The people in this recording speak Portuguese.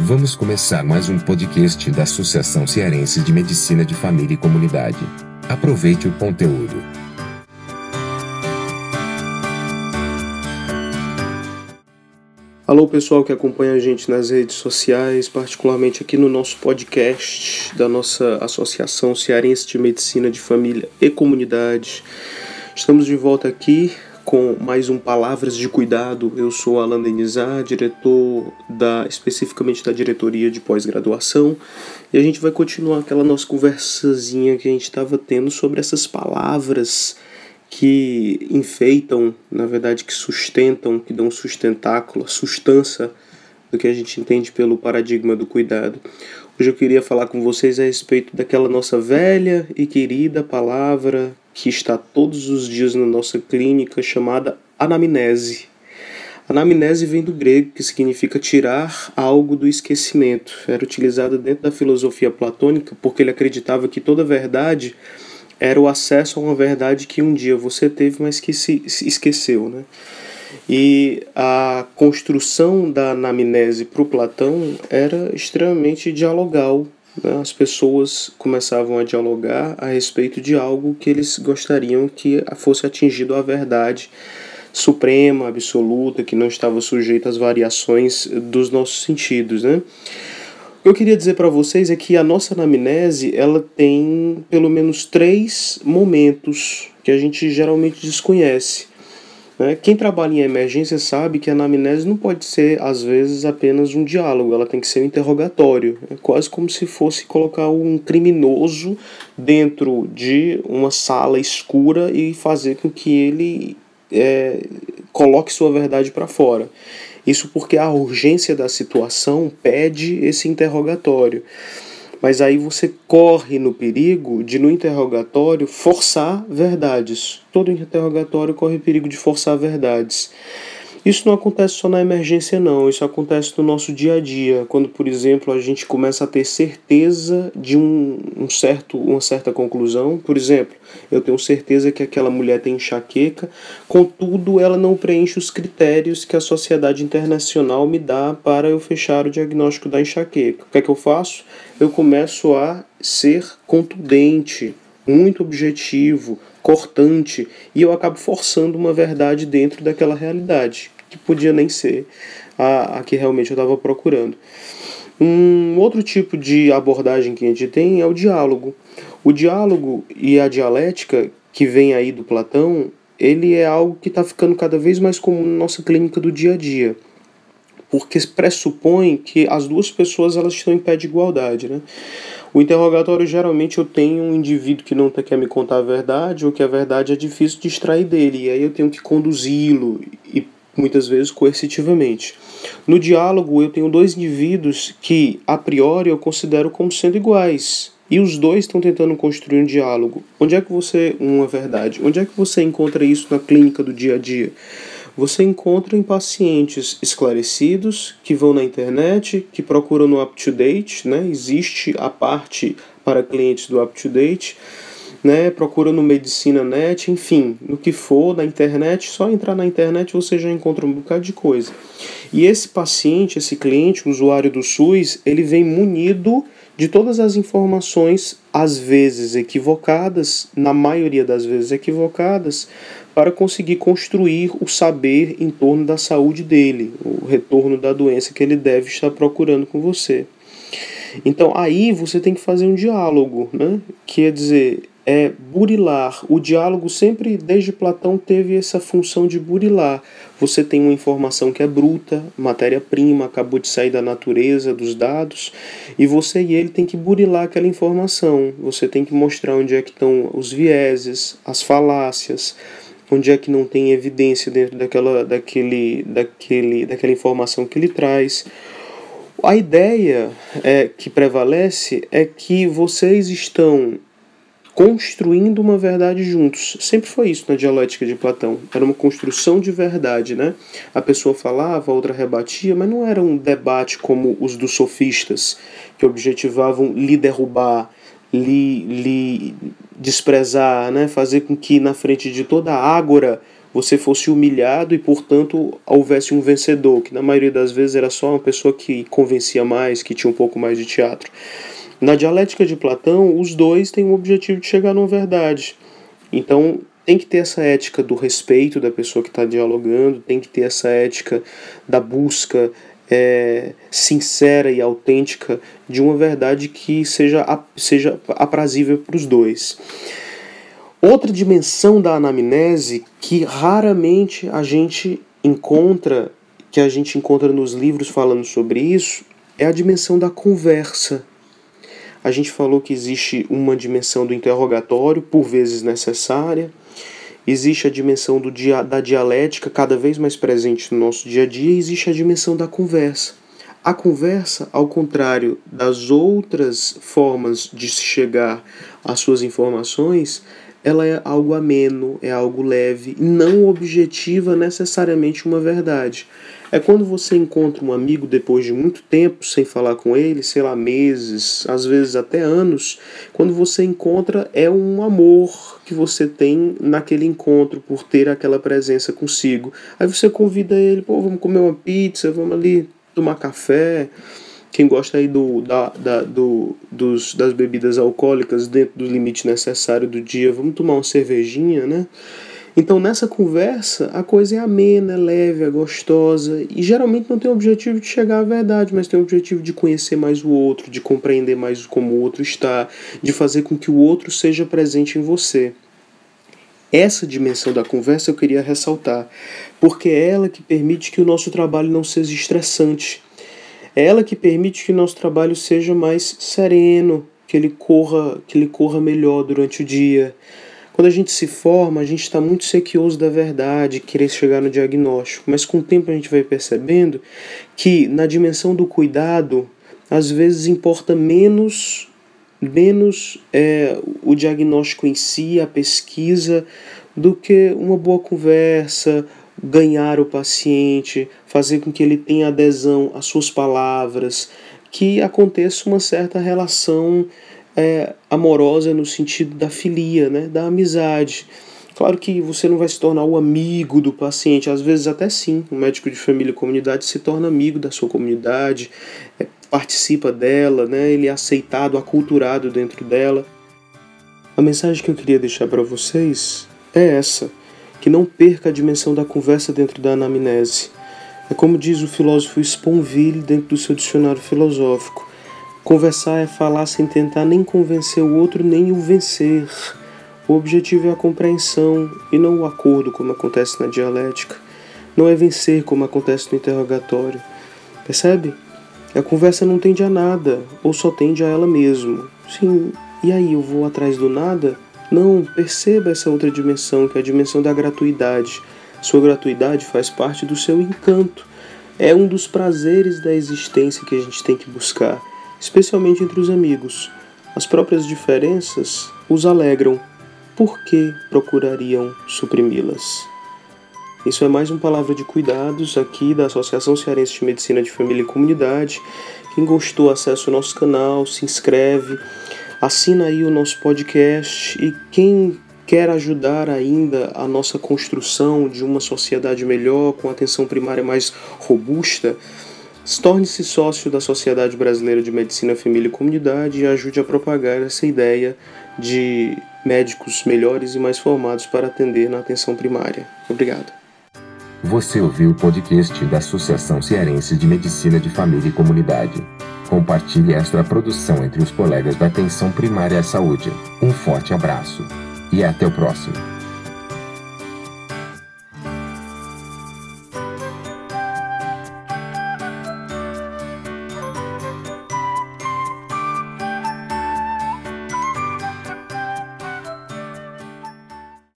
Vamos começar mais um podcast da Associação Cearense de Medicina de Família e Comunidade. Aproveite o conteúdo. Alô, pessoal que acompanha a gente nas redes sociais, particularmente aqui no nosso podcast da nossa Associação Cearense de Medicina de Família e Comunidade. Estamos de volta aqui com mais um Palavras de Cuidado. Eu sou Alan Denizar, diretor da especificamente da diretoria de pós-graduação, e a gente vai continuar aquela nossa conversazinha que a gente estava tendo sobre essas palavras que enfeitam, na verdade que sustentam, que dão sustentáculo, sustância do que a gente entende pelo paradigma do cuidado. Hoje eu queria falar com vocês a respeito daquela nossa velha e querida palavra que está todos os dias na nossa clínica chamada anamnese. Anamnese vem do grego, que significa tirar algo do esquecimento. Era utilizado dentro da filosofia platônica porque ele acreditava que toda verdade era o acesso a uma verdade que um dia você teve, mas que se esqueceu. Né? E a construção da anamnese para o Platão era extremamente dialogal, né, as pessoas começavam a dialogar a respeito de algo que eles gostariam que fosse atingido a verdade suprema, absoluta, que não estava sujeita às variações dos nossos sentidos, né? O que eu queria dizer para vocês é que a nossa anamnese, ela tem pelo menos três momentos que a gente geralmente desconhece. Né? Quem trabalha em emergência sabe que a anamnese não pode ser, às vezes, apenas um diálogo, ela tem que ser um interrogatório. É quase como se fosse colocar um criminoso dentro de uma sala escura e fazer com que ele é, coloque sua verdade para fora. Isso porque a urgência da situação pede esse interrogatório. Mas aí você corre no perigo de, no interrogatório, forçar verdades. Todo interrogatório corre perigo de forçar verdades. Isso não acontece só na emergência, não. Isso acontece no nosso dia a dia, quando, por exemplo, a gente começa a ter certeza de um, um certo, uma certa conclusão. Por exemplo, eu tenho certeza que aquela mulher tem enxaqueca, contudo, ela não preenche os critérios que a Sociedade Internacional me dá para eu fechar o diagnóstico da enxaqueca. O que é que eu faço? Eu começo a ser contundente, muito objetivo, cortante, e eu acabo forçando uma verdade dentro daquela realidade que podia nem ser a, a que realmente eu estava procurando. Um outro tipo de abordagem que a gente tem é o diálogo. O diálogo e a dialética que vem aí do Platão, ele é algo que está ficando cada vez mais comum na nossa clínica do dia a dia, porque pressupõe que as duas pessoas elas estão em pé de igualdade, né? O interrogatório geralmente eu tenho um indivíduo que não quer me contar a verdade ou que a verdade é difícil de extrair dele, e aí eu tenho que conduzi-lo e muitas vezes coercitivamente. No diálogo, eu tenho dois indivíduos que, a priori, eu considero como sendo iguais. E os dois estão tentando construir um diálogo. Onde é que você. Uma verdade. Onde é que você encontra isso na clínica do dia a dia? Você encontra em pacientes esclarecidos que vão na internet, que procuram no up-to-date, né? Existe a parte para clientes do up-to-date né? Procura no Medicina Net, enfim, no que for, na internet, só entrar na internet você já encontra um bocado de coisa. E esse paciente, esse cliente, usuário do SUS, ele vem munido de todas as informações, às vezes equivocadas, na maioria das vezes equivocadas, para conseguir construir o saber em torno da saúde dele, o retorno da doença que ele deve estar procurando com você. Então aí você tem que fazer um diálogo, né? Quer dizer, é burilar. O diálogo sempre, desde Platão, teve essa função de burilar. Você tem uma informação que é bruta, matéria-prima, acabou de sair da natureza, dos dados, e você e ele tem que burilar aquela informação. Você tem que mostrar onde é que estão os vieses, as falácias, onde é que não tem evidência dentro daquela, daquele, daquele, daquela informação que ele traz. A ideia é, que prevalece é que vocês estão construindo uma verdade juntos. Sempre foi isso na dialética de Platão. Era uma construção de verdade, né? A pessoa falava, a outra rebatia, mas não era um debate como os dos sofistas, que objetivavam lhe derrubar, lhe, lhe desprezar, né? Fazer com que na frente de toda a ágora você fosse humilhado e, portanto, houvesse um vencedor, que na maioria das vezes era só uma pessoa que convencia mais, que tinha um pouco mais de teatro. Na dialética de Platão, os dois têm o objetivo de chegar numa verdade. Então, tem que ter essa ética do respeito da pessoa que está dialogando, tem que ter essa ética da busca é, sincera e autêntica de uma verdade que seja, seja aprazível para os dois. Outra dimensão da anamnese que raramente a gente encontra, que a gente encontra nos livros falando sobre isso, é a dimensão da conversa. A gente falou que existe uma dimensão do interrogatório, por vezes necessária, existe a dimensão do dia, da dialética, cada vez mais presente no nosso dia a dia, e existe a dimensão da conversa. A conversa, ao contrário das outras formas de se chegar às suas informações, ela é algo ameno, é algo leve, não objetiva necessariamente uma verdade. É quando você encontra um amigo depois de muito tempo sem falar com ele, sei lá, meses, às vezes até anos, quando você encontra é um amor que você tem naquele encontro por ter aquela presença consigo. Aí você convida ele, pô, vamos comer uma pizza, vamos ali tomar café quem gosta aí do, da, da, do, dos, das bebidas alcoólicas dentro do limite necessário do dia, vamos tomar uma cervejinha, né? Então nessa conversa a coisa é amena, é leve, é gostosa e geralmente não tem o objetivo de chegar à verdade, mas tem o objetivo de conhecer mais o outro, de compreender mais como o outro está, de fazer com que o outro seja presente em você. Essa dimensão da conversa eu queria ressaltar, porque é ela que permite que o nosso trabalho não seja estressante, é ela que permite que o nosso trabalho seja mais sereno, que ele corra, que ele corra melhor durante o dia. Quando a gente se forma, a gente está muito sequioso da verdade, querer chegar no diagnóstico, mas com o tempo a gente vai percebendo que na dimensão do cuidado, às vezes importa menos menos é, o diagnóstico em si, a pesquisa, do que uma boa conversa, ganhar o paciente, fazer com que ele tenha adesão às suas palavras, que aconteça uma certa relação é, amorosa no sentido da filia, né, da amizade. Claro que você não vai se tornar o amigo do paciente, às vezes até sim, o médico de família e comunidade se torna amigo da sua comunidade, é, participa dela, né, ele é aceitado, aculturado dentro dela. A mensagem que eu queria deixar para vocês é essa que não perca a dimensão da conversa dentro da anamnese. É como diz o filósofo Sponville dentro do seu dicionário filosófico: conversar é falar sem tentar nem convencer o outro nem o vencer. O objetivo é a compreensão e não o acordo, como acontece na dialética. Não é vencer, como acontece no interrogatório. Percebe? A conversa não tende a nada, ou só tende a ela mesmo. Sim, e aí eu vou atrás do nada? Não, perceba essa outra dimensão, que é a dimensão da gratuidade. Sua gratuidade faz parte do seu encanto. É um dos prazeres da existência que a gente tem que buscar, especialmente entre os amigos. As próprias diferenças os alegram. Por que procurariam suprimi-las? Isso é mais uma palavra de cuidados aqui da Associação Cearense de Medicina de Família e Comunidade. Quem gostou, acesse o nosso canal, se inscreve assina aí o nosso podcast e quem quer ajudar ainda a nossa construção de uma sociedade melhor, com atenção primária mais robusta, torne-se sócio da Sociedade Brasileira de Medicina, Família e Comunidade e ajude a propagar essa ideia de médicos melhores e mais formados para atender na atenção primária. Obrigado. Você ouviu o podcast da Associação Cearense de Medicina de Família e Comunidade. Compartilhe esta produção entre os colegas da atenção primária à saúde. Um forte abraço e até o próximo.